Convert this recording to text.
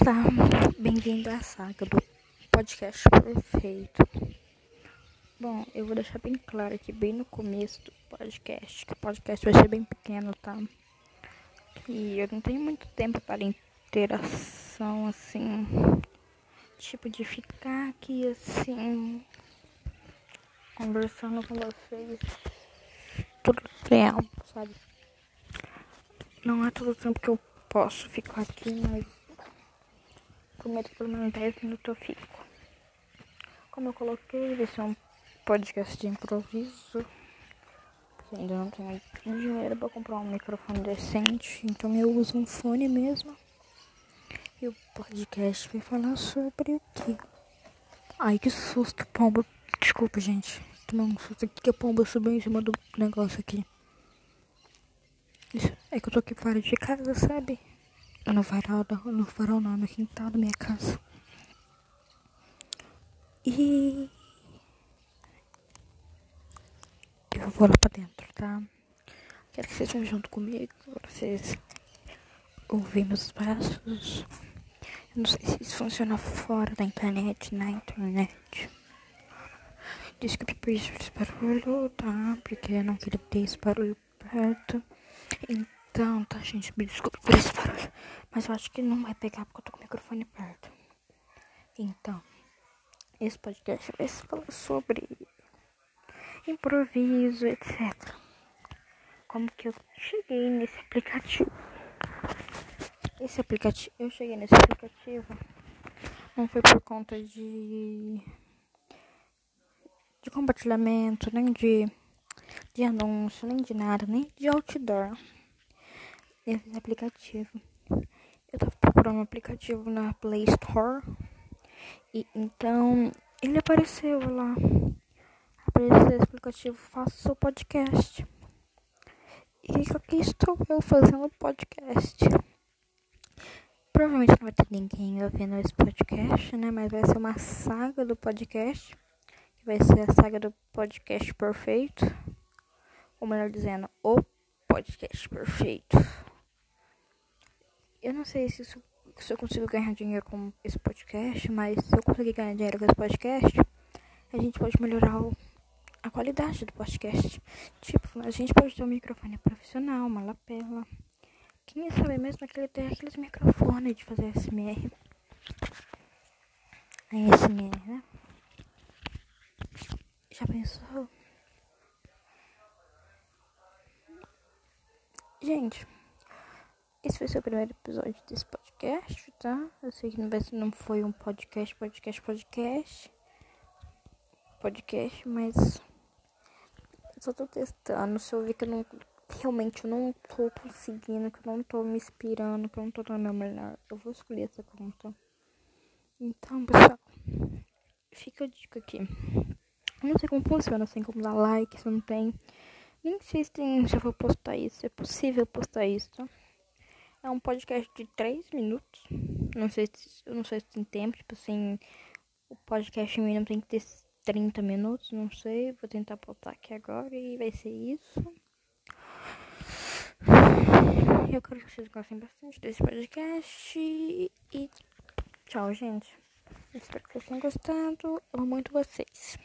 Olá, bem-vindo à saga do podcast perfeito. Bom, eu vou deixar bem claro aqui, bem no começo do podcast, que o podcast vai ser bem pequeno, tá? Que eu não tenho muito tempo para interação, assim, tipo de ficar aqui, assim, conversando com vocês todo tempo, sabe? Não é todo tempo que eu posso ficar aqui, mas prometo que pelo menos 10 minutos eu fico. Como eu coloquei, vai ser um podcast de improviso. Porque ainda não tenho dinheiro para comprar um microfone decente, então eu uso um fone mesmo. E o podcast vai falar sobre o quê? Ai, que susto, pomba. Desculpa, gente. Tomei um susto aqui que a pomba subiu em cima do negócio aqui. Isso, é que eu tô aqui fora de casa, sabe? No varal, no varal não, no quintal da minha casa. E eu vou lá pra dentro, tá? Quero que vocês estejam junto comigo, pra vocês ouvirem meus passos. Eu não sei se isso funciona fora da internet, na internet. Desculpe por esse barulho, tá? Porque eu não queria ter esse barulho perto. Então, tá, gente? Me desculpe por esse barulho. Mas eu acho que não vai pegar porque eu tô com o microfone perto. Então, esse podcast vai falar sobre improviso, etc. Como que eu cheguei nesse aplicativo. Esse aplicativo, eu cheguei nesse aplicativo não foi por conta de de compartilhamento, nem de de anúncio, nem de nada, nem de outdoor. Esse aplicativo eu tava procurando um aplicativo na Play Store. E então ele apareceu lá. Apareceu esse aplicativo, faça seu podcast. E aqui estou eu fazendo podcast. Provavelmente não vai ter ninguém ouvindo esse podcast, né? Mas vai ser uma saga do podcast. Que vai ser a saga do podcast perfeito. Ou melhor dizendo, o podcast perfeito. Eu não sei se, isso, se eu consigo ganhar dinheiro com esse podcast, mas se eu conseguir ganhar dinheiro com esse podcast, a gente pode melhorar o, a qualidade do podcast. Tipo, a gente pode ter um microfone profissional, uma lapela. Quem sabe mesmo que ele tem aqueles microfones de fazer SMR. A SMR, né? Já pensou? Gente. Esse ser o primeiro episódio desse podcast, tá? Eu sei que não, foi um podcast, podcast, podcast. Podcast, mas. Eu só tô testando. Se eu ver que eu não. Realmente eu não tô conseguindo, que eu não tô me inspirando, que eu não tô dando meu melhor. Eu vou escolher essa conta. Então, pessoal. Fica a dica aqui. Eu não sei como funciona, sem como dar like, se não tem. Nem sei se, tem, se eu vou postar isso. É possível postar isso, tá? É um podcast de 3 minutos. Não sei se, eu não sei se tem tempo, tipo assim, o podcast mínimo tem que ter 30 minutos, não sei. Vou tentar botar aqui agora e vai ser isso. Eu quero que vocês gostem bastante desse podcast. E tchau, gente. Espero que vocês tenham gostado. Amo muito vocês.